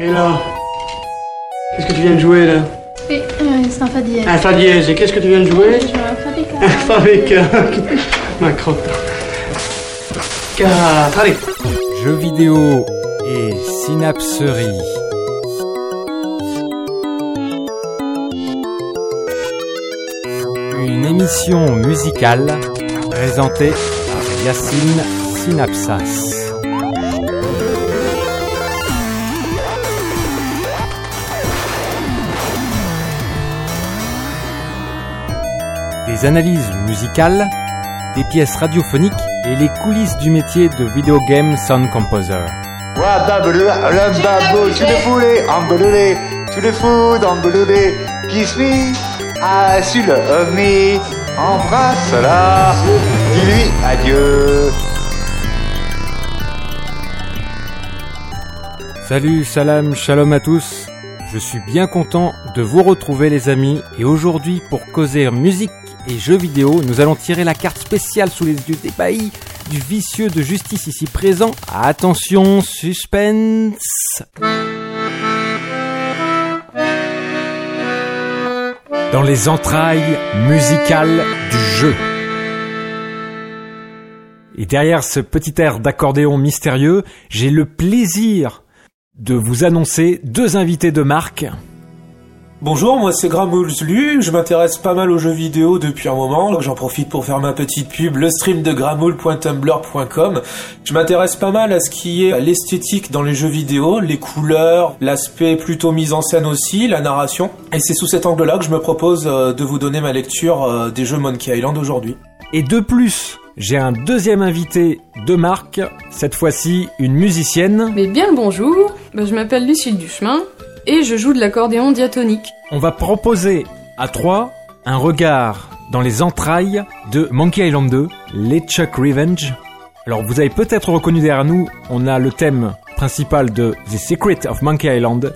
Et là Qu'est-ce que tu viens de jouer là Oui, euh, c'est un fa dièse. Un fa dièse. Et qu'est-ce que tu viens de jouer Je joue un fa bécane. Un fa. Ma crotte. 4. Allez. Jeux vidéo et synapserie. Une émission musicale présentée par Yacine Synapsas. Des analyses musicales, des pièces radiophoniques et les coulisses du métier de video game sound composer. Me, embrasse-la, dis-lui adieu. Salut, salam, shalom à tous. Je suis bien content de vous retrouver les amis. Et aujourd'hui pour causer musique et jeux vidéo, nous allons tirer la carte spéciale sous les yeux des baillis du vicieux de justice ici présent. Attention, suspense. Dans les entrailles musicales du jeu. Et derrière ce petit air d'accordéon mystérieux, j'ai le plaisir de vous annoncer deux invités de marque. Bonjour, moi c'est Gramoulslu, je m'intéresse pas mal aux jeux vidéo depuis un moment, j'en profite pour faire ma petite pub, le stream de gramoul.tumblr.com. Je m'intéresse pas mal à ce qui est l'esthétique dans les jeux vidéo, les couleurs, l'aspect plutôt mise en scène aussi, la narration. Et c'est sous cet angle-là que je me propose euh, de vous donner ma lecture euh, des jeux Monkey Island aujourd'hui. Et de plus, j'ai un deuxième invité de marque, cette fois-ci une musicienne. Mais bien le bonjour, Ben, je m'appelle Lucille Duchemin et je joue de l'accordéon diatonique. On va proposer à trois un regard dans les entrailles de Monkey Island 2, LeChuck Revenge. Alors vous avez peut-être reconnu derrière nous, on a le thème principal de The Secret of Monkey Island,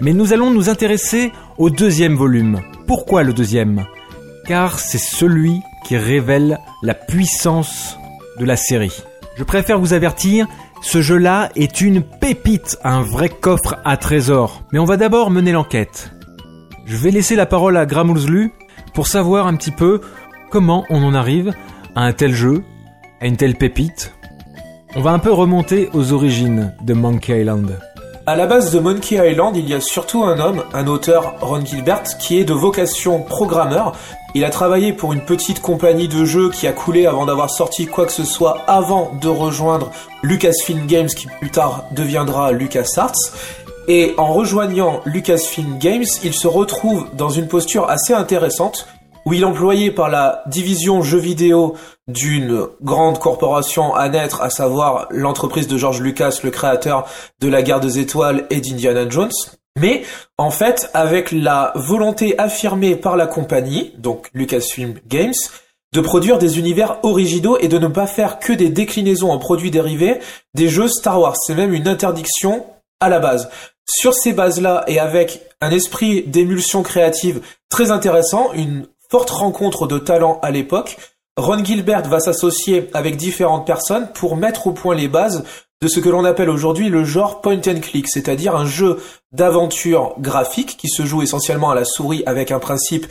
mais nous allons nous intéresser au deuxième volume. Pourquoi le deuxième? Car c'est celui qui révèle la puissance de la série. Je préfère vous avertir, ce jeu-là est une pépite, un vrai coffre à trésors. Mais on va d'abord mener l'enquête. Je vais laisser la parole à Gramoulslu pour savoir un petit peu comment on en arrive à un tel jeu, à une telle pépite. On va un peu remonter aux origines de Monkey Island. À la base de Monkey Island, il y a surtout un homme, un auteur, Ron Gilbert, qui est de vocation programmeur. Il a travaillé pour une petite compagnie de jeux qui a coulé avant d'avoir sorti quoi que ce soit avant de rejoindre Lucasfilm Games qui plus tard deviendra LucasArts. Et en rejoignant Lucasfilm Games, il se retrouve dans une posture assez intéressante où il est par la division jeux vidéo d'une grande corporation à naître, à savoir l'entreprise de George Lucas, le créateur de la guerre des étoiles et d'Indiana Jones. Mais en fait, avec la volonté affirmée par la compagnie, donc Lucasfilm Games, de produire des univers originaux et de ne pas faire que des déclinaisons en produits dérivés des jeux Star Wars. C'est même une interdiction à la base. Sur ces bases-là et avec un esprit d'émulsion créative très intéressant, une forte rencontre de talents à l'époque, Ron Gilbert va s'associer avec différentes personnes pour mettre au point les bases de ce que l'on appelle aujourd'hui le genre point and click, c'est-à-dire un jeu d'aventure graphique qui se joue essentiellement à la souris avec un principe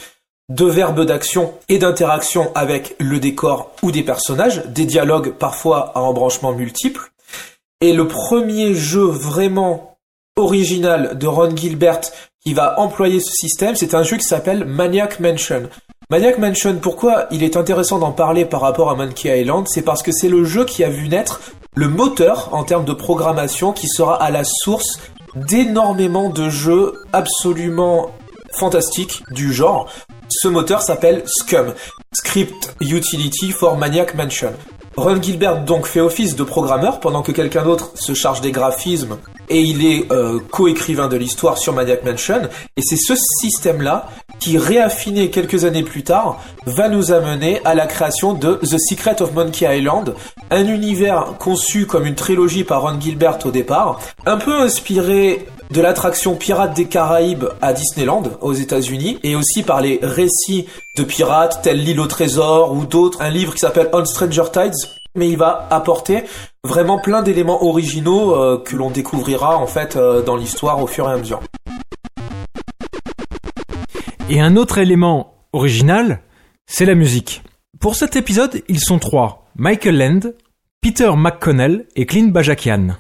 de verbe d'action et d'interaction avec le décor ou des personnages, des dialogues parfois à embranchements multiples. Et le premier jeu vraiment original de Ron Gilbert qui va employer ce système, c'est un jeu qui s'appelle Maniac Mansion. Maniac Mansion, pourquoi il est intéressant d'en parler par rapport à Monkey Island? C'est parce que c'est le jeu qui a vu naître le moteur en termes de programmation qui sera à la source d'énormément de jeux absolument fantastiques du genre. Ce moteur s'appelle Scum, Script Utility for Maniac Mansion. Ron Gilbert donc fait office de programmeur pendant que quelqu'un d'autre se charge des graphismes et il est euh, co-écrivain de l'histoire sur Maniac Mansion et c'est ce système-là qui réaffiné quelques années plus tard va nous amener à la création de The Secret of Monkey Island, un univers conçu comme une trilogie par Ron Gilbert au départ, un peu inspiré de l'attraction Pirates des Caraïbes à Disneyland aux États-Unis et aussi par les récits de pirates tels l'île au trésor ou d'autres, un livre qui s'appelle On Stranger Tides mais il va apporter vraiment plein d'éléments originaux euh, que l'on découvrira en fait euh, dans l'histoire au fur et à mesure. Et un autre élément original, c'est la musique. Pour cet épisode, ils sont trois. Michael Land, Peter McConnell et Clint Bajakian.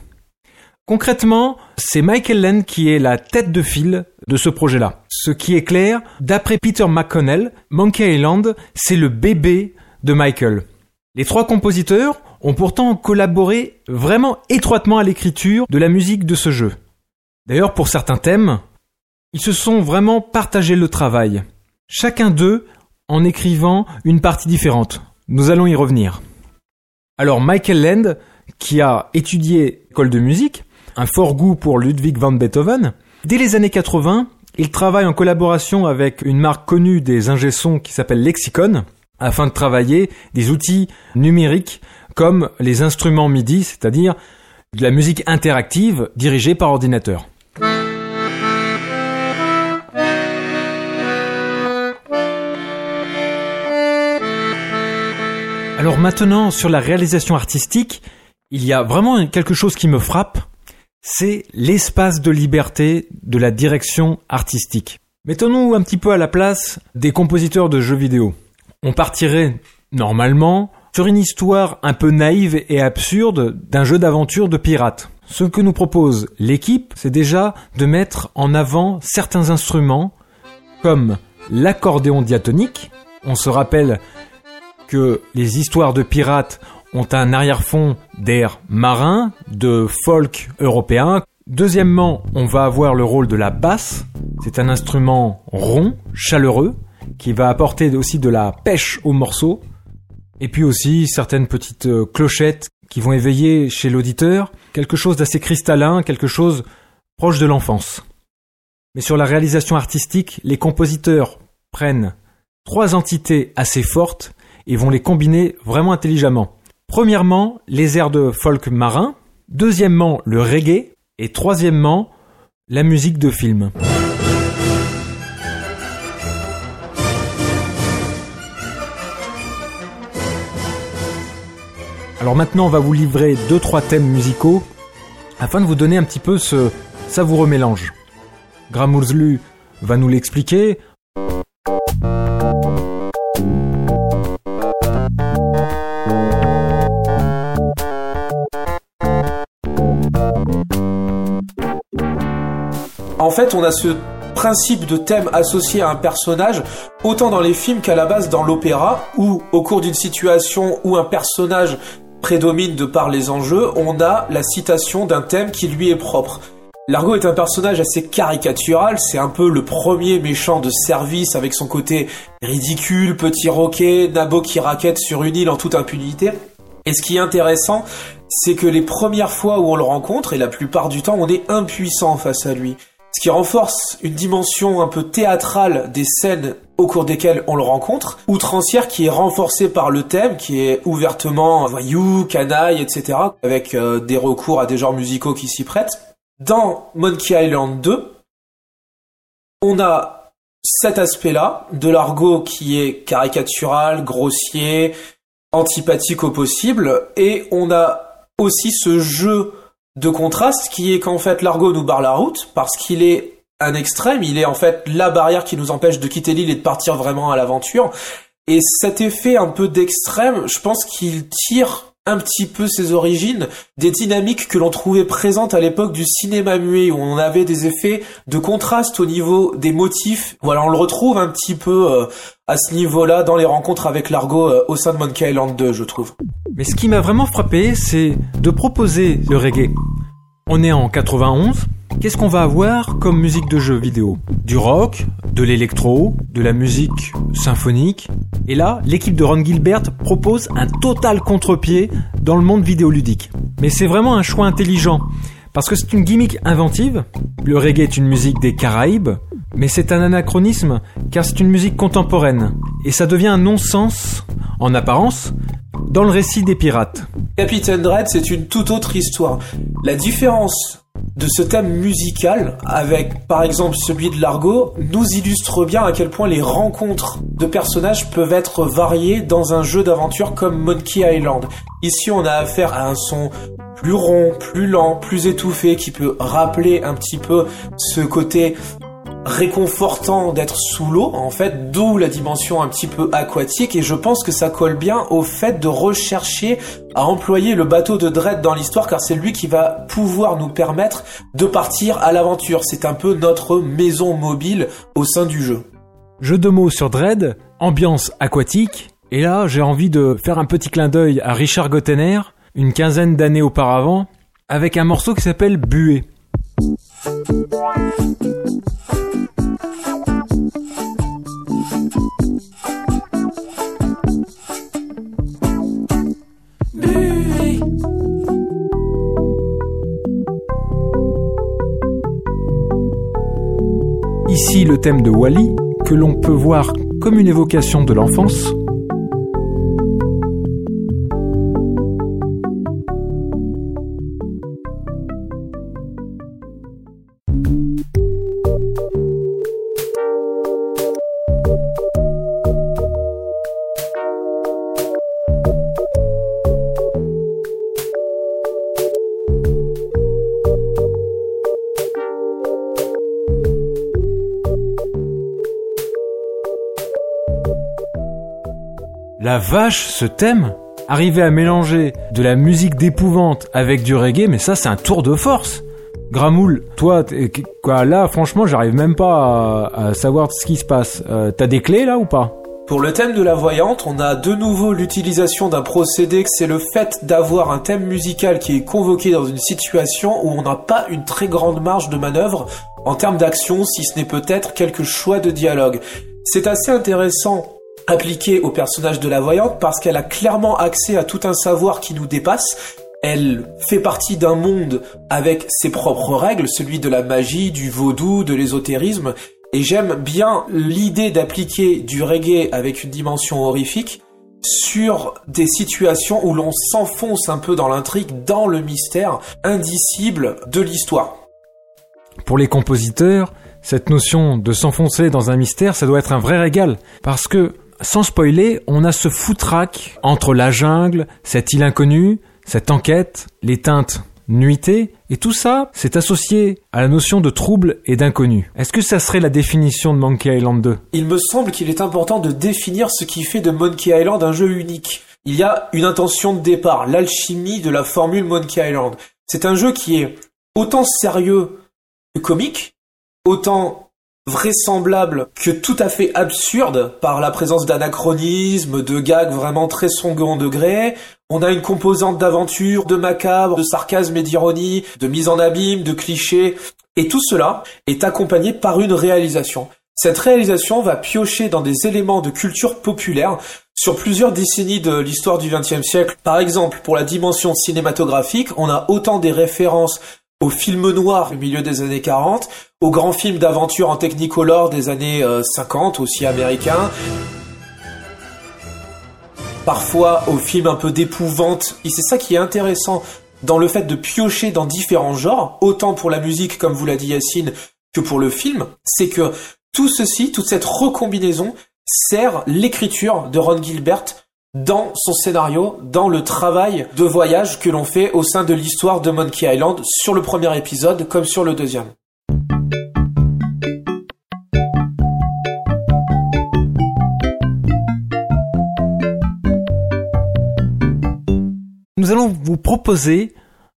Concrètement, c'est Michael Land qui est la tête de file de ce projet-là. Ce qui est clair, d'après Peter McConnell, Monkey Island, c'est le bébé de Michael. Les trois compositeurs ont pourtant collaboré vraiment étroitement à l'écriture de la musique de ce jeu. D'ailleurs, pour certains thèmes, ils se sont vraiment partagé le travail. Chacun d'eux en écrivant une partie différente. Nous allons y revenir. Alors Michael Land, qui a étudié école de musique, un fort goût pour Ludwig van Beethoven, dès les années 80, il travaille en collaboration avec une marque connue des ingé-sons qui s'appelle Lexicon, afin de travailler des outils numériques comme les instruments MIDI, c'est-à-dire de la musique interactive dirigée par ordinateur. Alors maintenant, sur la réalisation artistique, il y a vraiment quelque chose qui me frappe, c'est l'espace de liberté de la direction artistique. Mettons-nous un petit peu à la place des compositeurs de jeux vidéo. On partirait normalement sur une histoire un peu naïve et absurde d'un jeu d'aventure de pirates. Ce que nous propose l'équipe, c'est déjà de mettre en avant certains instruments comme l'accordéon diatonique. On se rappelle que les histoires de pirates ont un arrière-fond d'air marin, de folk européen. Deuxièmement, on va avoir le rôle de la basse. C'est un instrument rond, chaleureux, qui va apporter aussi de la pêche au morceau. Et puis aussi certaines petites euh, clochettes qui vont éveiller chez l'auditeur quelque chose d'assez cristallin, quelque chose proche de l'enfance. Mais sur la réalisation artistique, les compositeurs prennent trois entités assez fortes et vont les combiner vraiment intelligemment. Premièrement, les airs de folk marin, deuxièmement, le reggae, et troisièmement, la musique de film. Alors maintenant, on va vous livrer deux trois thèmes musicaux afin de vous donner un petit peu ce savoureux mélange. Gramourzlu va nous l'expliquer. En fait, on a ce principe de thème associé à un personnage, autant dans les films qu'à la base dans l'opéra, où au cours d'une situation où un personnage prédomine de par les enjeux, on a la citation d'un thème qui lui est propre. Largo est un personnage assez caricatural, c'est un peu le premier méchant de service avec son côté ridicule, petit roquet, nabo qui raquette sur une île en toute impunité. Et ce qui est intéressant, c'est que les premières fois où on le rencontre, et la plupart du temps, on est impuissant face à lui ce qui renforce une dimension un peu théâtrale des scènes au cours desquelles on le rencontre, outrancière qui est renforcée par le thème, qui est ouvertement voyou, canaille, etc., avec euh, des recours à des genres musicaux qui s'y prêtent. Dans Monkey Island 2, on a cet aspect-là de l'argot qui est caricatural, grossier, antipathique au possible, et on a aussi ce jeu de contraste qui est qu'en fait l'argot nous barre la route parce qu'il est un extrême, il est en fait la barrière qui nous empêche de quitter l'île et de partir vraiment à l'aventure. Et cet effet un peu d'extrême, je pense qu'il tire un petit peu ses origines des dynamiques que l'on trouvait présentes à l'époque du cinéma muet où on avait des effets de contraste au niveau des motifs. Voilà, on le retrouve un petit peu euh, à ce niveau-là dans les rencontres avec l'argot euh, au sein de Monkey Island 2, je trouve. Mais ce qui m'a vraiment frappé, c'est de proposer le reggae. On est en 91, Qu'est-ce qu'on va avoir comme musique de jeu vidéo? Du rock, de l'électro, de la musique symphonique. Et là, l'équipe de Ron Gilbert propose un total contre-pied dans le monde vidéoludique. Mais c'est vraiment un choix intelligent. Parce que c'est une gimmick inventive. Le reggae est une musique des Caraïbes, mais c'est un anachronisme car c'est une musique contemporaine. Et ça devient un non-sens, en apparence, dans le récit des pirates. Captain Dread, c'est une toute autre histoire. La différence de ce thème musical, avec par exemple celui de l'argot, nous illustre bien à quel point les rencontres de personnages peuvent être variées dans un jeu d'aventure comme Monkey Island. Ici, on a affaire à un son plus rond, plus lent, plus étouffé, qui peut rappeler un petit peu ce côté réconfortant d'être sous l'eau, en fait, d'où la dimension un petit peu aquatique, et je pense que ça colle bien au fait de rechercher à employer le bateau de Dredd dans l'histoire, car c'est lui qui va pouvoir nous permettre de partir à l'aventure. C'est un peu notre maison mobile au sein du jeu. Jeu de mots sur Dread, ambiance aquatique, et là j'ai envie de faire un petit clin d'œil à Richard Gottener, une quinzaine d'années auparavant, avec un morceau qui s'appelle Buée. Ici le thème de Wally, que l'on peut voir comme une évocation de l'enfance, vache, ce thème Arriver à mélanger de la musique d'épouvante avec du reggae, mais ça c'est un tour de force Gramoul, toi, quoi, là franchement j'arrive même pas à, savoir ce qui se passe. Euh, t'as des clés là ou pas? Pour le thème de la voyante, on a de nouveau l'utilisation d'un procédé que c'est le fait d'avoir un thème musical qui est convoqué dans une situation où on n'a pas une très grande marge de manœuvre en termes d'action, si ce n'est peut-être quelques choix de dialogue. C'est assez intéressant appliquée au personnage de la voyante parce qu'elle a clairement accès à tout un savoir qui nous dépasse. Elle fait partie d'un monde avec ses propres règles, celui de la magie, du vaudou, de l'ésotérisme, et j'aime bien l'idée d'appliquer du reggae avec une dimension horrifique sur des situations où l'on s'enfonce un peu dans l'intrigue, dans le mystère indicible de l'histoire. Pour les compositeurs, cette notion de s'enfoncer dans un mystère, ça doit être un vrai régal, parce que sans spoiler, on a ce foutraque entre la jungle, cette île inconnue, cette enquête, les teintes nuitées, et tout ça, c'est associé à la notion de trouble et d'inconnu. Est-ce que ça serait la définition de Monkey Island 2 Il me semble qu'il est important de définir ce qui fait de Monkey Island un jeu unique. Il y a une intention de départ, l'alchimie de la formule Monkey Island. C'est un jeu qui est autant sérieux que comique, autant vraisemblable que tout à fait absurde par la présence d'anachronismes, de gags vraiment très second degré. On a une composante d'aventure, de macabre, de sarcasme et d'ironie, de mise en abîme, de clichés. Et tout cela est accompagné par une réalisation. Cette réalisation va piocher dans des éléments de culture populaire sur plusieurs décennies de l'histoire du XXe siècle. Par exemple, pour la dimension cinématographique, on a autant des références au film noir au milieu des années 40, au grand film d'aventure en technicolor des années 50, euh, aussi américain, parfois au film un peu d'épouvante. Et c'est ça qui est intéressant dans le fait de piocher dans différents genres, autant pour la musique, comme vous l'a dit Yacine, que pour le film, c'est que tout ceci, toute cette recombinaison sert l'écriture de Ron Gilbert dans son scénario, dans le travail de voyage que l'on fait au sein de l'histoire de Monkey Island sur le premier épisode comme sur le deuxième. Nous allons vous proposer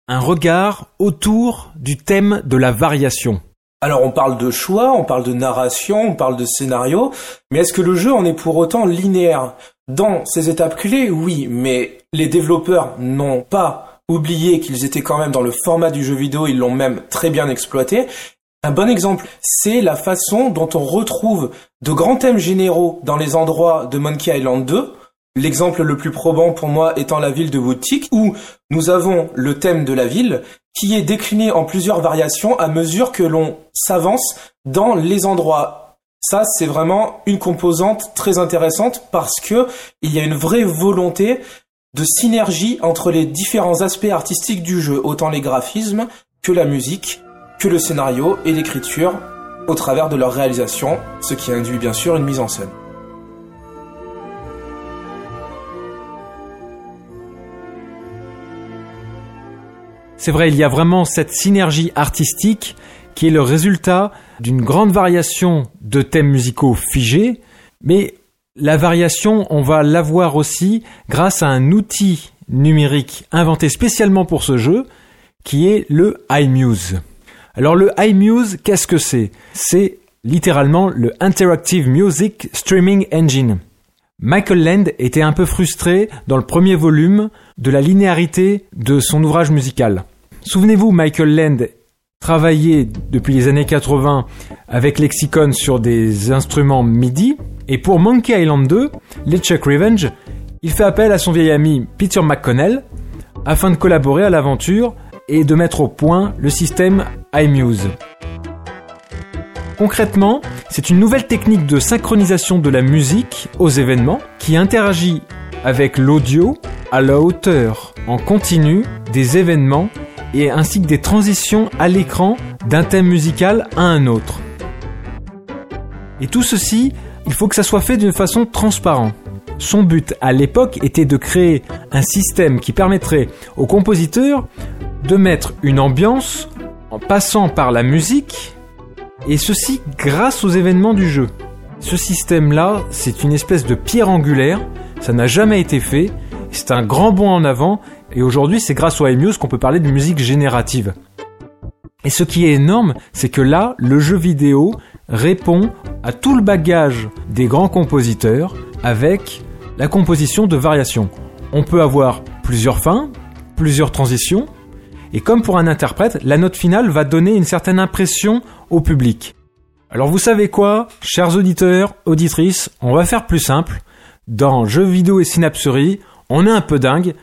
un regard autour du thème de la variation. Alors on parle de choix, on parle de narration, on parle de scénario, mais est-ce que le jeu en est pour autant linéaire? Dans ces étapes clés, oui, mais les développeurs n'ont pas oublié qu'ils étaient quand même dans le format du jeu vidéo, ils l'ont même très bien exploité. Un bon exemple, c'est la façon dont on retrouve de grands thèmes généraux dans les endroits de Monkey Island 2, L'exemple le plus probant pour moi étant la ville de Woodtick, où nous avons le thème de la ville qui est décliné en plusieurs variations à mesure que l'on s'avance dans les endroits. Ça, c'est vraiment une composante très intéressante parce que il y a une vraie volonté de synergie entre les différents aspects artistiques du jeu, autant les graphismes que la musique que le scénario et l'écriture au travers de leur réalisation, ce qui induit bien sûr une mise en scène. C'est vrai, il y a vraiment cette synergie artistique qui est le résultat d'une grande variation de thèmes musicaux figés, mais la variation, on va l'avoir aussi grâce à un outil numérique inventé spécialement pour ce jeu, qui est le iMuse. Alors le iMuse, qu'est-ce que c'est? C'est littéralement le Interactive Music Streaming Engine. Michael Land était un peu frustré dans le premier volume de la linéarité de son ouvrage musical. Souvenez-vous, Michael Land travaillait depuis les années 80 avec Lexicon sur des instruments MIDI, et pour Monkey Island 2, Chuck Revenge, il fait appel à son vieil ami Peter McConnell afin de collaborer à l'aventure et de mettre au point le système iMuse. Concrètement, c'est une nouvelle technique de synchronisation de la musique aux événements qui interagit avec l'audio à la hauteur en continu des événements et ainsi que des transitions à l'écran d'un thème musical à un autre. Et tout ceci, il faut que ça soit fait d'une façon transparente. Son but à l'époque était de créer un système qui permettrait aux compositeurs de mettre une ambiance en passant par la musique et ceci grâce aux événements du jeu. Ce système-là, c'est une espèce de pierre angulaire, ça n'a jamais été fait, c'est un grand bond en avant, et aujourd'hui c'est grâce au iMuse qu'on peut parler de musique générative. Et ce qui est énorme, c'est que là, le jeu vidéo répond à tout le bagage des grands compositeurs avec la composition de variations. On peut avoir plusieurs fins, plusieurs transitions, et comme pour un interprète, la note finale va donner une certaine impression au public. Alors vous savez quoi, chers auditeurs, auditrices, on va faire plus simple. Dans Jeux vidéo et synapserie, on est un peu dingue.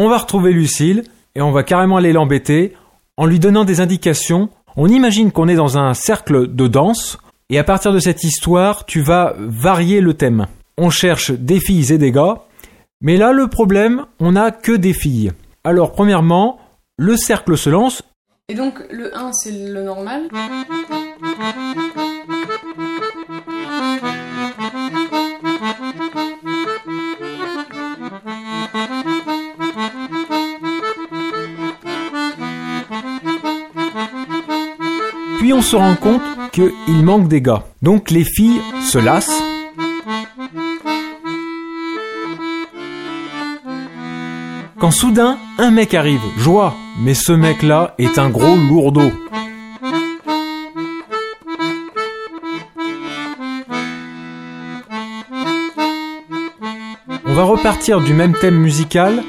On va retrouver Lucille et on va carrément aller l'embêter en lui donnant des indications. On imagine qu'on est dans un cercle de danse et à partir de cette histoire, tu vas varier le thème. On cherche des filles et des gars, mais là le problème, on n'a que des filles. Alors premièrement, le cercle se lance. Et donc le 1 c'est le normal? On se rend compte qu'il manque des gars. Donc les filles se lassent Quand soudain, un mec arrive, joie, mais ce mec-là est un gros lourdeau. On va repartir du même thème musical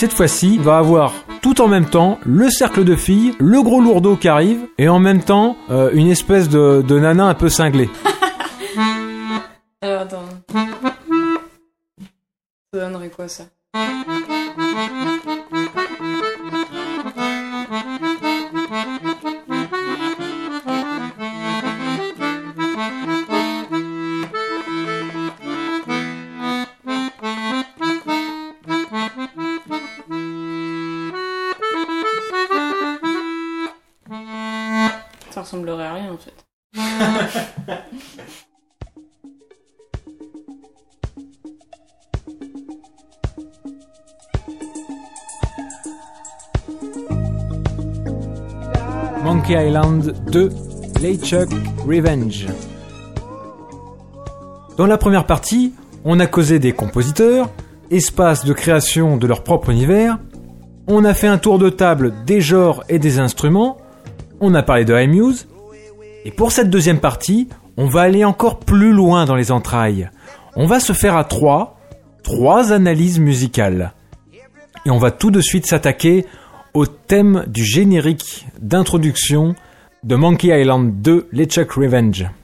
cette fois-ci, va avoir tout en même temps le cercle de filles, le gros lourdeau qui arrive, et en même temps euh, une espèce de, de nana un peu cinglée. Alors attends. Ça donnerait quoi ça? Island 2 Chuck Revenge. Dans la première partie, on a causé des compositeurs, espace de création de leur propre univers, on a fait un tour de table des genres et des instruments, on a parlé de iMuse, et pour cette deuxième partie, on va aller encore plus loin dans les entrailles. On va se faire à trois, trois analyses musicales. Et on va tout de suite s'attaquer au thème du générique d'introduction de Monkey Island 2 LeChuck Revenge.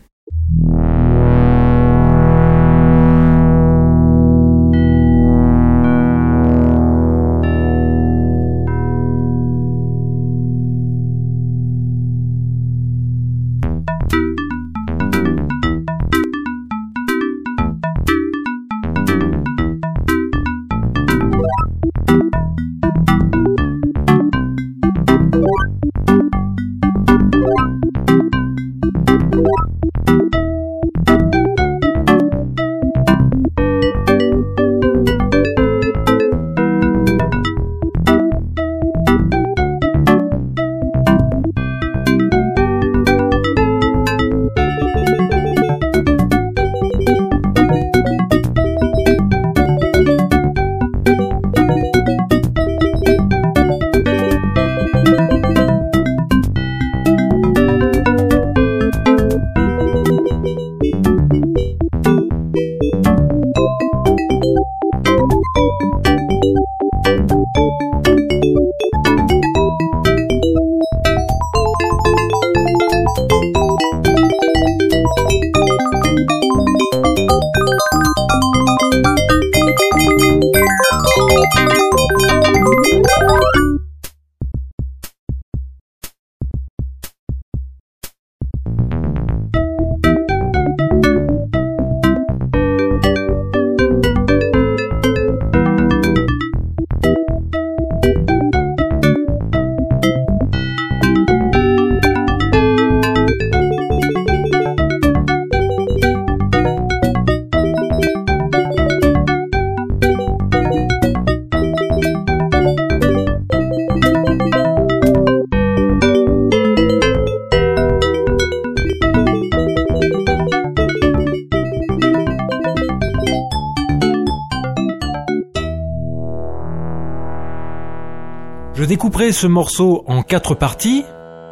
Découperai ce morceau en quatre parties.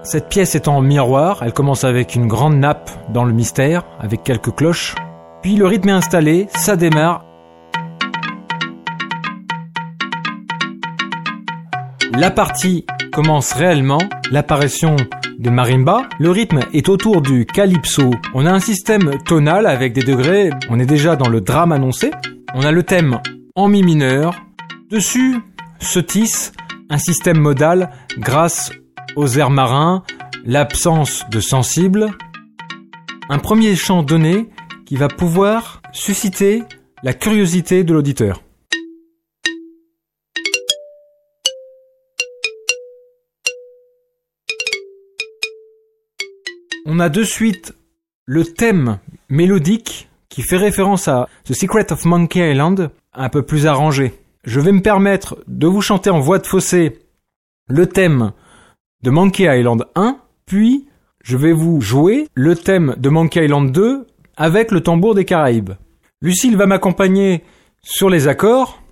Cette pièce est en miroir, elle commence avec une grande nappe dans le mystère, avec quelques cloches. Puis le rythme est installé, ça démarre. La partie commence réellement, l'apparition de marimba. Le rythme est autour du calypso. On a un système tonal avec des degrés, on est déjà dans le drame annoncé. On a le thème en mi mineur. Dessus se tisse un système modal grâce aux airs marins, l'absence de sensible, un premier chant donné qui va pouvoir susciter la curiosité de l'auditeur. On a de suite le thème mélodique qui fait référence à The Secret of Monkey Island, un peu plus arrangé je vais me permettre de vous chanter en voix de fossé le thème de Monkey Island 1, puis je vais vous jouer le thème de Monkey Island 2 avec le tambour des Caraïbes. Lucille va m'accompagner sur les accords.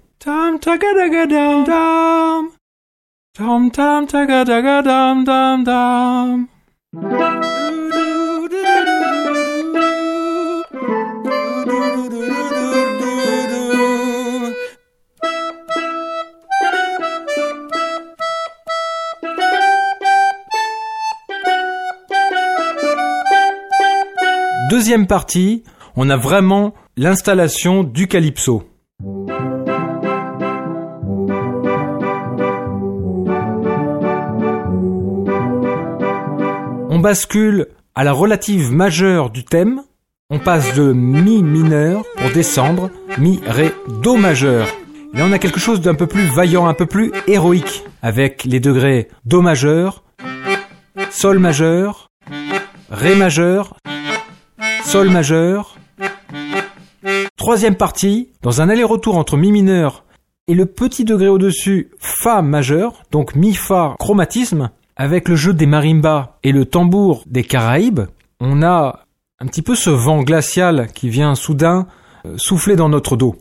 Deuxième partie, on a vraiment l'installation du calypso. On bascule à la relative majeure du thème, on passe de mi mineur pour descendre, mi ré do majeur. Là on a quelque chose d'un peu plus vaillant, un peu plus héroïque, avec les degrés do majeur, sol majeur, ré majeur, Sol majeur. Troisième partie, dans un aller-retour entre Mi mineur et le petit degré au-dessus, Fa majeur, donc Mi-Fa chromatisme, avec le jeu des marimbas et le tambour des Caraïbes, on a un petit peu ce vent glacial qui vient soudain euh, souffler dans notre dos.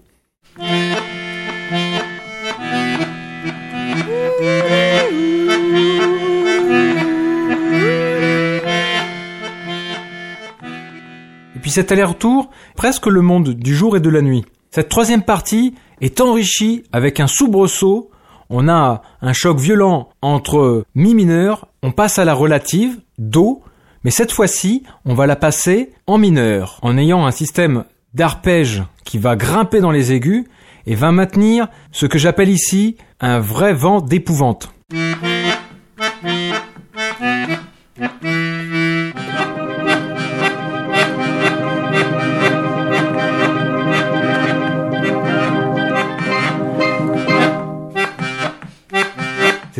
Cet aller-retour, presque le monde du jour et de la nuit. Cette troisième partie est enrichie avec un soubresaut. on a un choc violent entre mi mineur, on passe à la relative, do, mais cette fois-ci, on va la passer en mineur, en ayant un système d'arpège qui va grimper dans les aigus et va maintenir ce que j'appelle ici un vrai vent d'épouvante.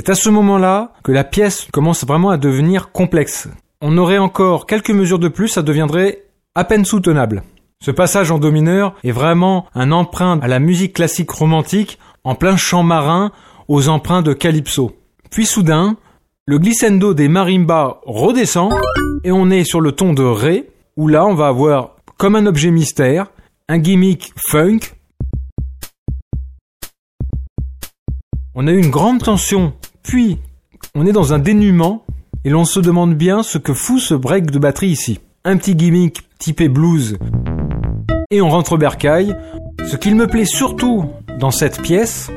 C'est à ce moment-là que la pièce commence vraiment à devenir complexe. On aurait encore quelques mesures de plus, ça deviendrait à peine soutenable. Ce passage en do mineur est vraiment un emprunt à la musique classique romantique en plein champ marin aux emprunts de calypso. Puis soudain, le glissando des marimbas redescend et on est sur le ton de ré où là on va avoir comme un objet mystère un gimmick funk. On a eu une grande tension, puis on est dans un dénuement et l'on se demande bien ce que fout ce break de batterie ici. Un petit gimmick typé blues et on rentre bercaille. Ce qu'il me plaît surtout dans cette pièce,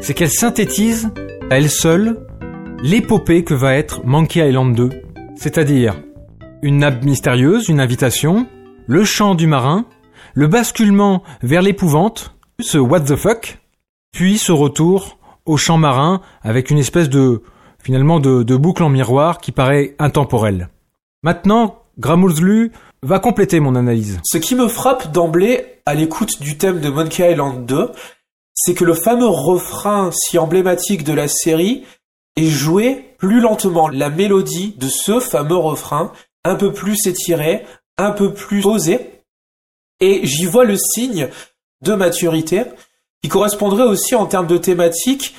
c'est qu'elle synthétise à elle seule l'épopée que va être Monkey Island 2. C'est-à-dire une nappe mystérieuse, une invitation, le chant du marin, le basculement vers l'épouvante, ce what the fuck, puis ce retour au champ marin avec une espèce de finalement de, boucle en miroir qui paraît intemporelle. Maintenant, Gramuzlu va compléter mon analyse. Ce qui me frappe d'emblée à l'écoute du thème de Monkey Island 2, c'est que le fameux refrain si emblématique de la série est joué plus lentement. La mélodie de ce fameux refrain, un peu plus étirée, un peu plus posée, et j'y vois le signe de maturité qui correspondrait aussi en termes de thématique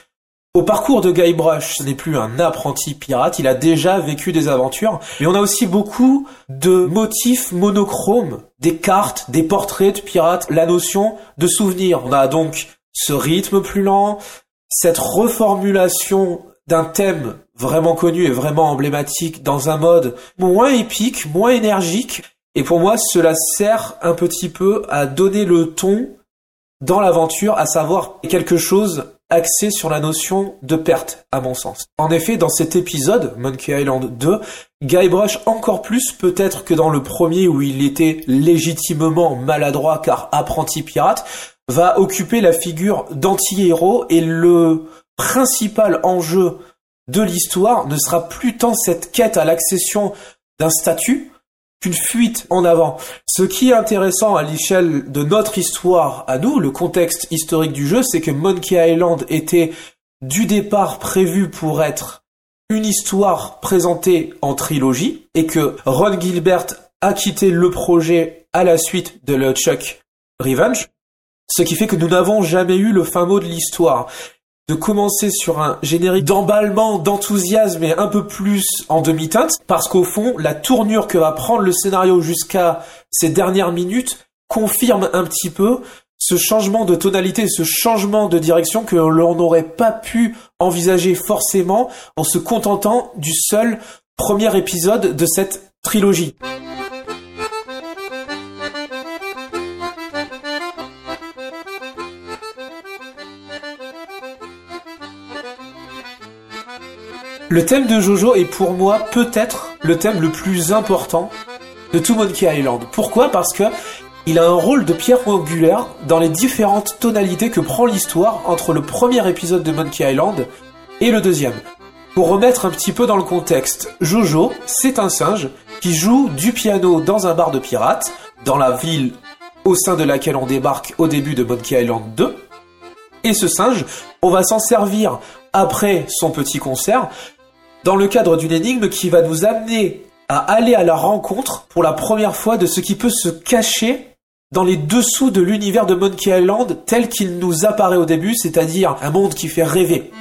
au parcours de Guybrush. Ce n'est plus un apprenti pirate, il a déjà vécu des aventures, mais on a aussi beaucoup de motifs monochromes, des cartes, des portraits de pirates, la notion de souvenir. On a donc ce rythme plus lent, cette reformulation d'un thème vraiment connu et vraiment emblématique dans un mode moins épique, moins énergique. Et pour moi, cela sert un petit peu à donner le ton dans l'aventure, à savoir quelque chose axé sur la notion de perte, à mon sens. En effet, dans cet épisode, Monkey Island 2, Guybrush encore plus peut-être que dans le premier où il était légitimement maladroit car apprenti pirate, va occuper la figure d'anti-héros et le principal enjeu de l'histoire ne sera plus tant cette quête à l'accession d'un statut, qu'une fuite en avant. Ce qui est intéressant à l'échelle de notre histoire à nous, le contexte historique du jeu, c'est que Monkey Island était du départ prévu pour être une histoire présentée en trilogie et que Ron Gilbert a quitté le projet à la suite de le Chuck Revenge. Ce qui fait que nous n'avons jamais eu le fin mot de l'histoire de commencer sur un générique d'emballement, d'enthousiasme et un peu plus en demi-teinte, parce qu'au fond, la tournure que va prendre le scénario jusqu'à ces dernières minutes confirme un petit peu ce changement de tonalité, ce changement de direction que l'on n'aurait pas pu envisager forcément en se contentant du seul premier épisode de cette trilogie. Le thème de Jojo est pour moi peut-être le thème le plus important de tout Monkey Island. Pourquoi? Parce que il a un rôle de pierre angulaire dans les différentes tonalités que prend l'histoire entre le premier épisode de Monkey Island et le deuxième. Pour remettre un petit peu dans le contexte, Jojo, c'est un singe qui joue du piano dans un bar de pirates, dans la ville au sein de laquelle on débarque au début de Monkey Island 2. Et ce singe, on va s'en servir après son petit concert dans le cadre d'une énigme qui va nous amener à aller à la rencontre pour la première fois de ce qui peut se cacher dans les dessous de l'univers de Monkey Island tel qu'il nous apparaît au début, c'est-à-dire un monde qui fait rêver.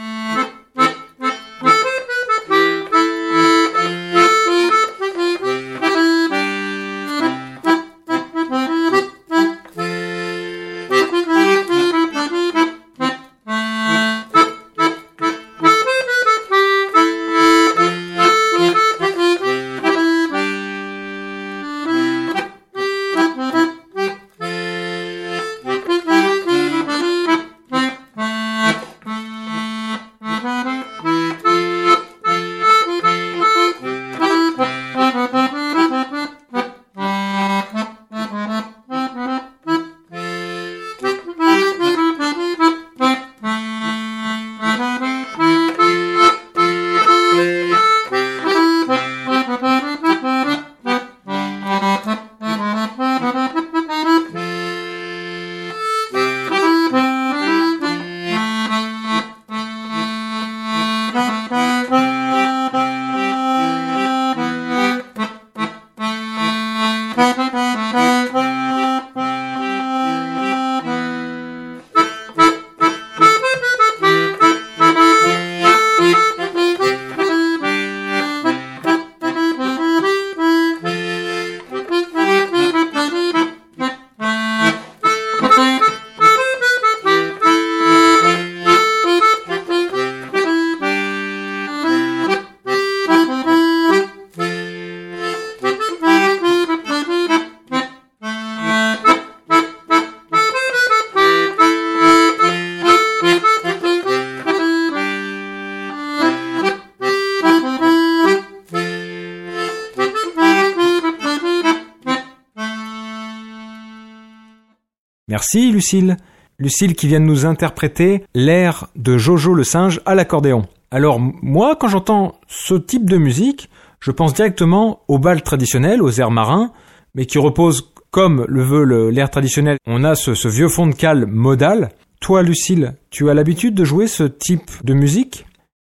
Merci Lucille. Lucille qui vient de nous interpréter l'air de Jojo le singe à l'accordéon. Alors moi, quand j'entends ce type de musique, je pense directement au bal traditionnel, aux airs marins, mais qui repose comme le veut l'air traditionnel. On a ce, ce vieux fond de cale modal. Toi, Lucille, tu as l'habitude de jouer ce type de musique?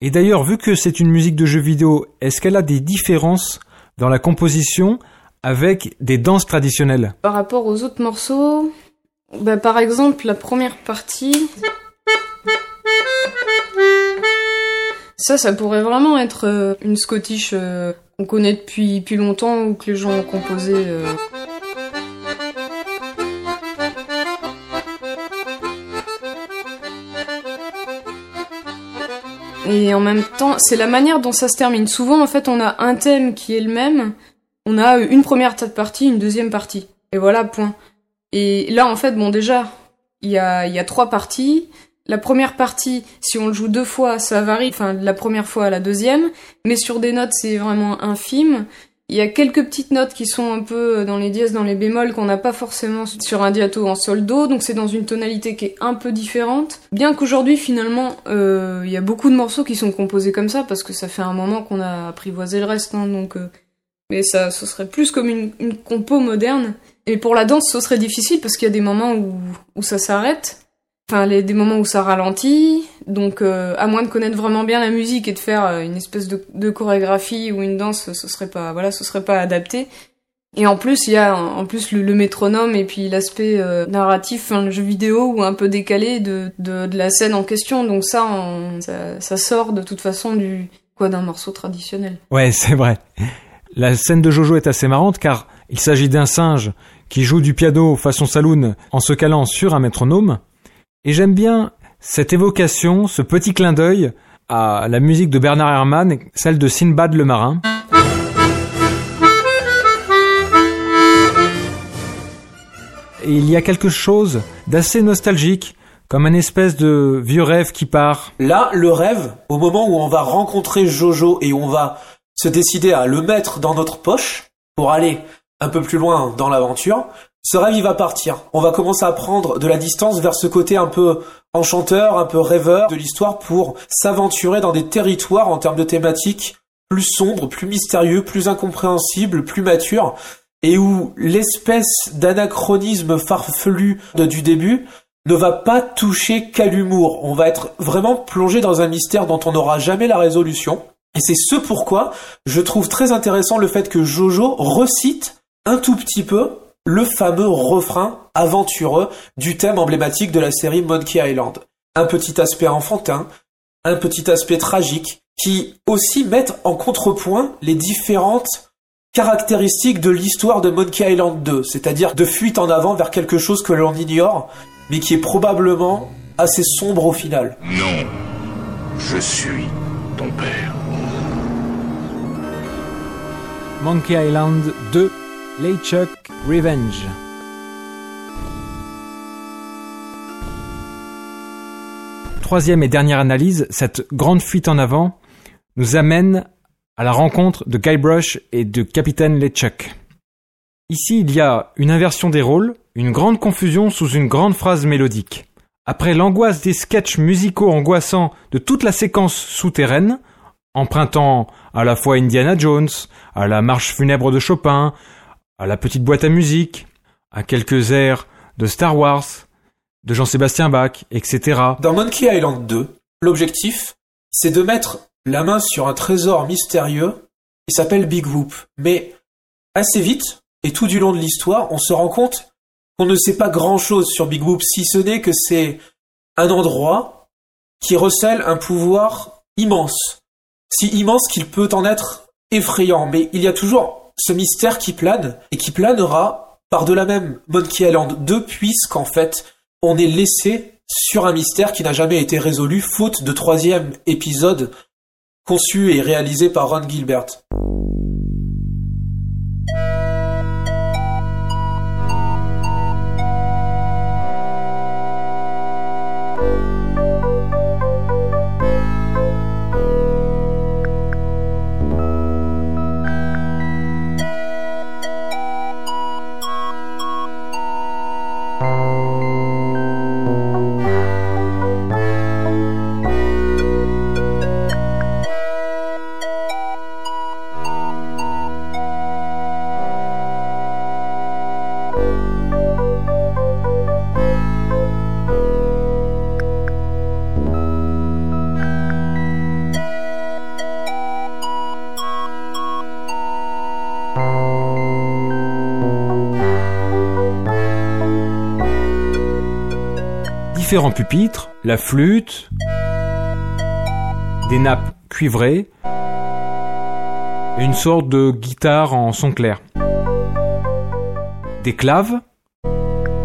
Et d'ailleurs, vu que c'est une musique de jeu vidéo, est-ce qu'elle a des différences dans la composition avec des danses traditionnelles? Par rapport aux autres morceaux, bah, par exemple, la première partie. Ça, ça pourrait vraiment être euh, une Scottish euh, qu'on connaît depuis, depuis longtemps ou que les gens ont composé. Euh. Et en même temps, c'est la manière dont ça se termine. Souvent, en fait, on a un thème qui est le même. On a une première partie, une deuxième partie. Et voilà, point. Et là, en fait, bon, déjà, il y a, y a trois parties. La première partie, si on le joue deux fois, ça varie, enfin, de la première fois à la deuxième. Mais sur des notes, c'est vraiment infime. Il y a quelques petites notes qui sont un peu dans les dièses, dans les bémols, qu'on n'a pas forcément sur un diato en sol do, donc c'est dans une tonalité qui est un peu différente. Bien qu'aujourd'hui, finalement, euh, il y a beaucoup de morceaux qui sont composés comme ça, parce que ça fait un moment qu'on a apprivoisé le reste, hein, donc... Euh, mais ça, ce serait plus comme une, une compo moderne. Et pour la danse, ce serait difficile parce qu'il y a des moments où, ça s'arrête. Enfin, des moments où ça ralentit. Donc, euh, à moins de connaître vraiment bien la musique et de faire euh, une espèce de, chorégraphie ou une danse, ce serait pas, voilà, ce serait pas adapté. Et en plus, il y a en plus le, métronome et puis l'aspect euh, narratif, enfin, le jeu vidéo ou un peu décalé de, de, de la scène en question. Donc ça, ça, ça, sort de toute façon du quoi d'un morceau traditionnel. Ouais, c'est vrai. La scène de Jojo est assez marrante car il s'agit d'un singe qui joue du piano façon saloon en se calant sur un métronome. Et j'aime bien cette évocation, ce petit clin d'œil à la musique de Bernard Herrmann, celle de Sinbad le marin. Et il y a quelque chose d'assez nostalgique, comme un espèce de vieux rêve qui part. Là, le rêve, au moment où on va rencontrer Jojo et on va se décider à le mettre dans notre poche pour aller un peu plus loin dans l'aventure, ce rêve il va partir. On va commencer à prendre de la distance vers ce côté un peu enchanteur, un peu rêveur de l'histoire pour s'aventurer dans des territoires en termes de thématiques plus sombres, plus mystérieux, plus incompréhensibles, plus matures, et où l'espèce d'anachronisme farfelu du début ne va pas toucher qu'à l'humour. On va être vraiment plongé dans un mystère dont on n'aura jamais la résolution. Et c'est ce pourquoi je trouve très intéressant le fait que Jojo recite un tout petit peu le fameux refrain aventureux du thème emblématique de la série Monkey Island. Un petit aspect enfantin, un petit aspect tragique, qui aussi mettent en contrepoint les différentes caractéristiques de l'histoire de Monkey Island 2, c'est-à-dire de fuite en avant vers quelque chose que l'on ignore, mais qui est probablement assez sombre au final. Non, je suis ton père. Monkey Island 2 LeChuck Revenge. Troisième et dernière analyse, cette grande fuite en avant nous amène à la rencontre de Guybrush et de Capitaine LeChuck. Ici, il y a une inversion des rôles, une grande confusion sous une grande phrase mélodique. Après l'angoisse des sketchs musicaux angoissants de toute la séquence souterraine, empruntant à la fois Indiana Jones, à la marche funèbre de Chopin, à la petite boîte à musique, à quelques airs de Star Wars, de Jean-Sébastien Bach, etc. Dans Monkey Island 2, l'objectif, c'est de mettre la main sur un trésor mystérieux qui s'appelle Big Whoop. Mais assez vite, et tout du long de l'histoire, on se rend compte qu'on ne sait pas grand-chose sur Big Whoop, si ce n'est que c'est un endroit qui recèle un pouvoir immense. Si immense qu'il peut en être effrayant, mais il y a toujours ce mystère qui plane et qui planera par-delà même Monkey Island 2 puisqu'en fait on est laissé sur un mystère qui n'a jamais été résolu faute de troisième épisode conçu et réalisé par Ron Gilbert. Différents pupitres, la flûte, des nappes cuivrées, une sorte de guitare en son clair. Des claves,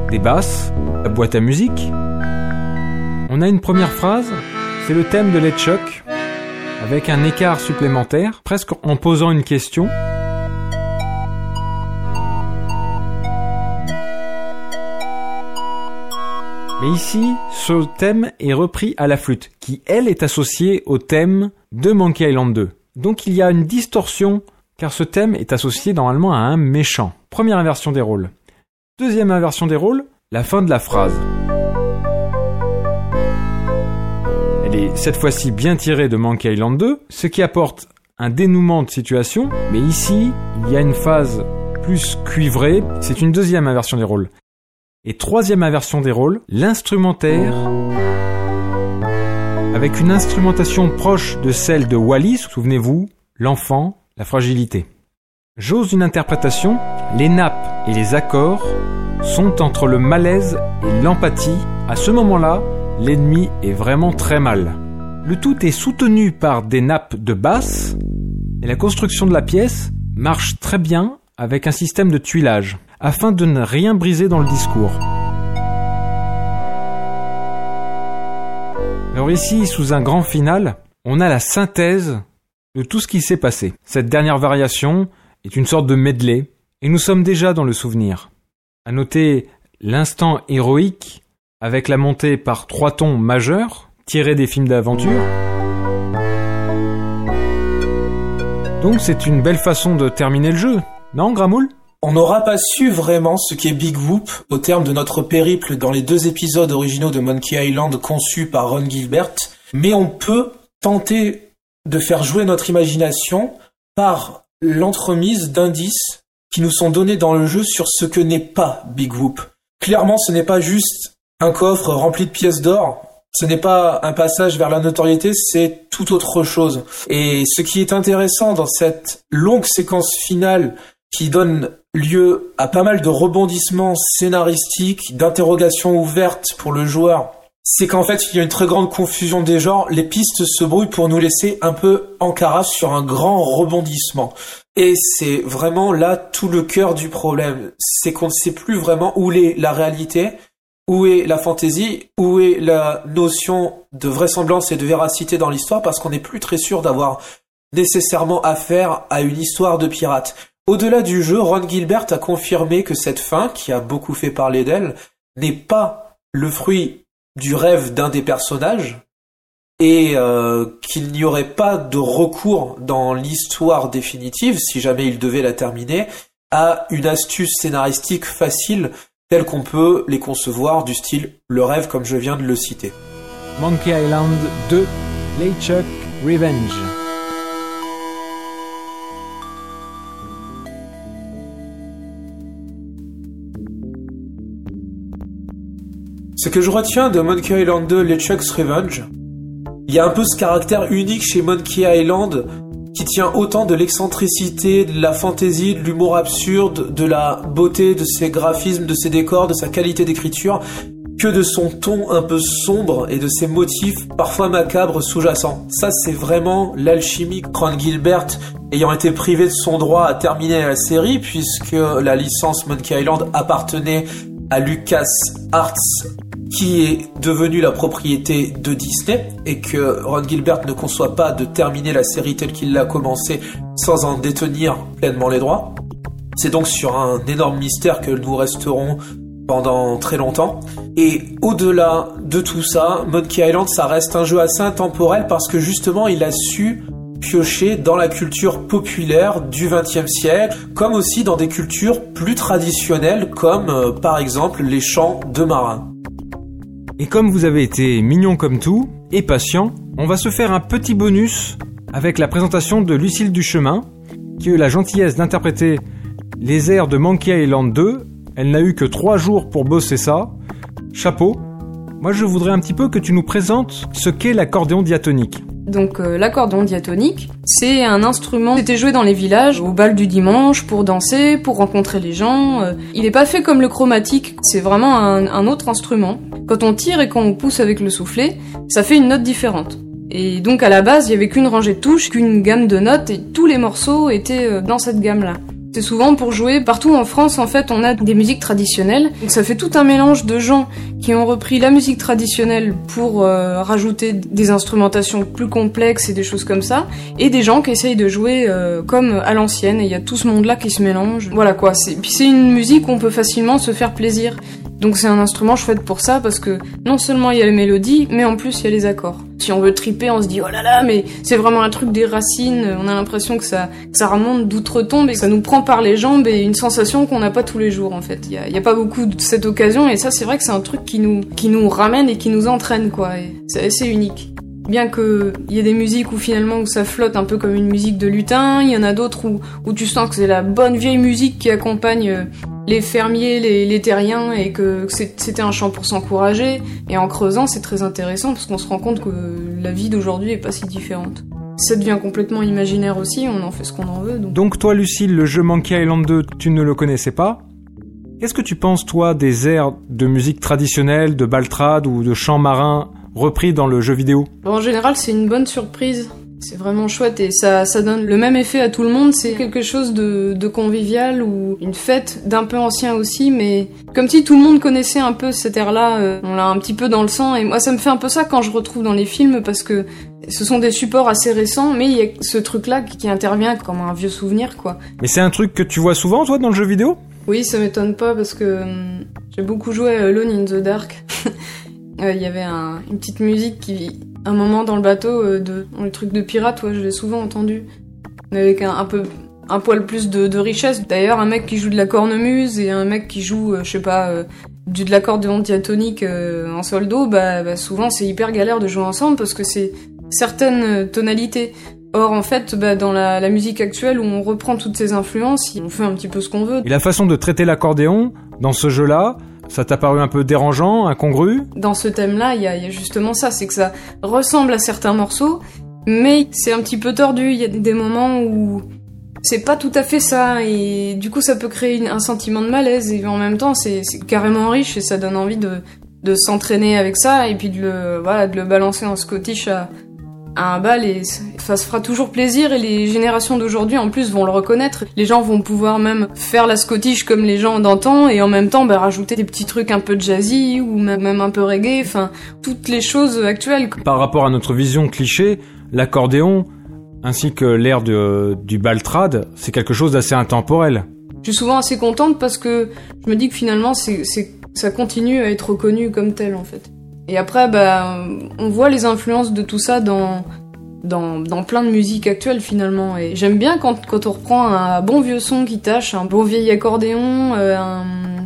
des basses, la boîte à musique. On a une première phrase, c'est le thème de LeChuck, avec un écart supplémentaire, presque en posant une question. Mais ici, ce thème est repris à la flûte, qui elle est associée au thème de Monkey Island 2. Donc il y a une distorsion, car ce thème est associé normalement à un méchant. Première inversion des rôles. Deuxième inversion des rôles, la fin de la phrase. Elle est cette fois-ci bien tirée de Monkey Island 2, ce qui apporte un dénouement de situation, mais ici, il y a une phase plus cuivrée, c'est une deuxième inversion des rôles. Et troisième inversion des rôles, l'instrumentaire, avec une instrumentation proche de celle de Wally, souvenez-vous, l'enfant, la fragilité. J'ose une interprétation, les nappes et les accords sont entre le malaise et l'empathie. À ce moment-là, l'ennemi est vraiment très mal. Le tout est soutenu par des nappes de basse et la construction de la pièce marche très bien avec un système de tuilage afin de ne rien briser dans le discours. Alors ici, sous un grand final, on a la synthèse de tout ce qui s'est passé. Cette dernière variation est une sorte de medley et nous sommes déjà dans le souvenir. À noter l'instant héroïque avec la montée par trois tons majeurs tirés des films d'aventure. Donc c'est une belle façon de terminer le jeu, non Gramoul? On n'aura pas su vraiment ce qu'est Big Whoop au terme de notre périple dans les deux épisodes originaux de Monkey Island conçus par Ron Gilbert, mais on peut tenter de faire jouer notre imagination par l'entremise d'indices qui nous sont donnés dans le jeu sur ce que n'est pas Big Whoop. Clairement, ce n'est pas juste un coffre rempli de pièces d'or. Ce n'est pas un passage vers la notoriété, c'est tout autre chose. Et ce qui est intéressant dans cette longue séquence finale qui donne lieu à pas mal de rebondissements scénaristiques, d'interrogations ouvertes pour le joueur, c'est qu'en fait il y a une très grande confusion des genres, les pistes se brouillent pour nous laisser un peu en carafe sur un grand rebondissement. Et c'est vraiment là tout le cœur du problème. C'est qu'on ne sait plus vraiment où est la réalité, où est la fantaisie, où est la notion de vraisemblance et de véracité dans l'histoire, parce qu'on n'est plus très sûr d'avoir nécessairement affaire à une histoire de pirate. Au-delà du jeu, Ron Gilbert a confirmé que cette fin, qui a beaucoup fait parler d'elle, n'est pas le fruit du rêve d'un des personnages, et euh, qu'il n'y aurait pas de recours dans l'histoire définitive, si jamais il devait la terminer, à une astuce scénaristique facile telle qu'on peut les concevoir du style le rêve comme je viens de le citer. Monkey Island 2 LeChuck Revenge. Ce que je retiens de Monkey Island 2 LeChuck's Revenge, il y a un peu ce caractère unique chez Monkey Island qui tient autant de l'excentricité, de la fantaisie, de l'humour absurde, de la beauté de ses graphismes, de ses décors, de sa qualité d'écriture, que de son ton un peu sombre et de ses motifs parfois macabres sous-jacents. Ça, c'est vraiment l'alchimie. Ron Gilbert ayant été privé de son droit à terminer la série, puisque la licence Monkey Island appartenait à Lucas Arts qui est devenu la propriété de Disney et que Ron Gilbert ne conçoit pas de terminer la série telle qu'il l'a commencé sans en détenir pleinement les droits. C'est donc sur un énorme mystère que nous resterons pendant très longtemps. Et au-delà de tout ça, Monkey Island, ça reste un jeu assez intemporel parce que justement, il a su piocher dans la culture populaire du XXe siècle, comme aussi dans des cultures plus traditionnelles, comme euh, par exemple les chants de marins. Et comme vous avez été mignon comme tout, et patient, on va se faire un petit bonus avec la présentation de Lucille Duchemin, qui a eu la gentillesse d'interpréter les airs de Monkey Island 2. Elle n'a eu que trois jours pour bosser ça. Chapeau. Moi, je voudrais un petit peu que tu nous présentes ce qu'est l'accordéon diatonique. Donc euh, l'accordéon diatonique, c'est un instrument qui était joué dans les villages au bal du dimanche pour danser, pour rencontrer les gens. Euh, il n'est pas fait comme le chromatique, c'est vraiment un, autre instrument. Quand on tire et quand on pousse avec le soufflet, ça fait une note différente. Et donc à la base, il y avait qu'une rangée de touches, qu'une gamme de notes, et tous les morceaux étaient euh, dans cette gamme-là. C'est souvent pour jouer. Partout en France, en fait, on a des musiques traditionnelles. Donc ça fait tout un mélange de gens qui ont repris la musique traditionnelle pour euh, rajouter des instrumentations plus complexes et des choses comme ça, et des gens qui essayent de jouer euh, comme à l'ancienne. Et il y a tout ce monde-là qui se mélange. Voilà quoi. C'est une musique où on peut facilement se faire plaisir. Donc c'est un instrument chouette pour ça parce que non seulement il y a les mélodies, mais en plus il y a les accords. Si on veut triper, on se dit oh là là, mais c'est vraiment un truc des racines. On a l'impression que ça, ça remonte d'outre-tombe et que ça nous prend par les jambes et une sensation qu'on n'a pas tous les jours en fait. Il y a, a, pas beaucoup de cette occasion et ça c'est vrai que c'est un truc qui nous, qui nous ramène et qui nous entraîne quoi. C'est assez unique. Bien que il y ait des musiques où finalement où ça flotte un peu comme une musique de lutin, il y en a d'autres où, où tu sens que c'est la bonne vieille musique qui accompagne euh, les fermiers, les, les terriens, et que c'était un chant pour s'encourager. Et en creusant, c'est très intéressant parce qu'on se rend compte que la vie d'aujourd'hui est pas si différente. Ça devient complètement imaginaire aussi, on en fait ce qu'on en veut. Donc. donc toi, Lucille, le jeu Monkey Island 2, tu ne le connaissais pas Qu'est-ce que tu penses, toi, des airs de musique traditionnelle, de baltrade ou de chants marins repris dans le jeu vidéo? En général, c'est une bonne surprise. C'est vraiment chouette et ça, ça donne le même effet à tout le monde. C'est quelque chose de, de convivial ou une fête d'un peu ancien aussi, mais comme si tout le monde connaissait un peu cet air-là. Euh, on l'a un petit peu dans le sang et moi ça me fait un peu ça quand je retrouve dans les films parce que ce sont des supports assez récents, mais il y a ce truc-là qui, intervient comme un vieux souvenir, quoi. Mais c'est un truc que tu vois souvent, toi, dans le jeu vidéo? Oui, ça m'étonne pas parce que hum, j'ai beaucoup joué à Alone in the Dark. Il euh, y avait un, une petite musique qui, un moment dans le bateau, euh, de, le truc de pirate, je l'ai souvent entendu. Avec un, un, peu, un poil plus de, richesse. D'ailleurs, un mec qui joue de la cornemuse et un mec qui joue, euh, je sais pas, euh, du de l'accordéon diatonique en soldo, bah, bah souvent c'est hyper galère de jouer ensemble parce que c'est certaines tonalités. Or, en fait, bah, dans la, la, musique actuelle où on reprend toutes ces influences, on fait un petit peu ce qu'on veut. Et la façon de traiter l'accordéon dans ce jeu-là, ça t'a paru un peu dérangeant, incongru? Dans ce thème-là, il y, a justement ça, c'est que ça ressemble à certains morceaux, mais c'est un petit peu tordu. Il y a des moments où c'est pas tout à fait ça, et du coup ça peut créer un sentiment de malaise, et en même temps c'est carrément riche et ça donne envie de, s'entraîner avec ça, et puis de le, voilà, de le balancer en scottish à un bal et ça se fera toujours plaisir et les générations d'aujourd'hui en plus vont le reconnaître. Les gens vont pouvoir même faire la scottish comme les gens d'antan et en même temps bah, rajouter des petits trucs un peu jazzy ou même un peu reggae, enfin toutes les choses actuelles. Par rapport à notre vision cliché, l'accordéon ainsi que l'air du baltrade, c'est quelque chose d'assez intemporel. Je suis souvent assez contente parce que je me dis que finalement c'est ça continue à être reconnu comme tel en fait. Et après, bah, on voit les influences de tout ça dans, dans, plein de musiques actuelles finalement. Et j'aime bien quand, quand on reprend un bon vieux son qui tâche, un bon vieil accordéon, euh,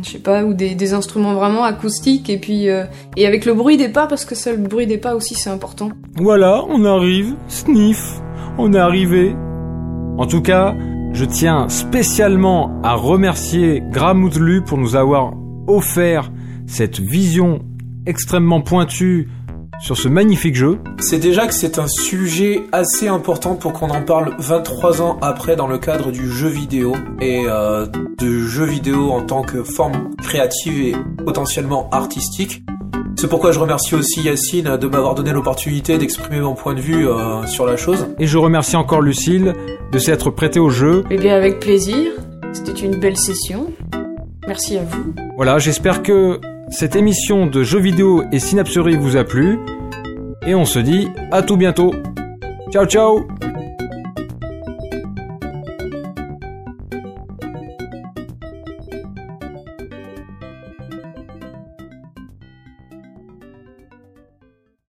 je sais pas, ou des, des instruments vraiment acoustiques, et puis euh, et avec le bruit des pas, parce que ça, le bruit des pas aussi c'est important. Voilà, on arrive, sniff, on est arrivé. En tout cas, je tiens spécialement à remercier Gramoutlu pour nous avoir offert cette vision extrêmement pointu sur ce magnifique jeu. C'est déjà que c'est un sujet assez important pour qu'on en parle 23 ans après dans le cadre du jeu vidéo et euh, de jeu vidéo en tant que forme créative et potentiellement artistique. C'est pourquoi je remercie aussi Yacine de m'avoir donné l'opportunité d'exprimer mon point de vue euh, sur la chose. Et je remercie encore Lucille de s'être prêtée au jeu. Eh bien avec plaisir, c'était une belle session. Merci à vous. Voilà, j'espère que cette émission de jeux vidéo et synapserie vous a plu. Et on se dit à tout bientôt. Ciao ciao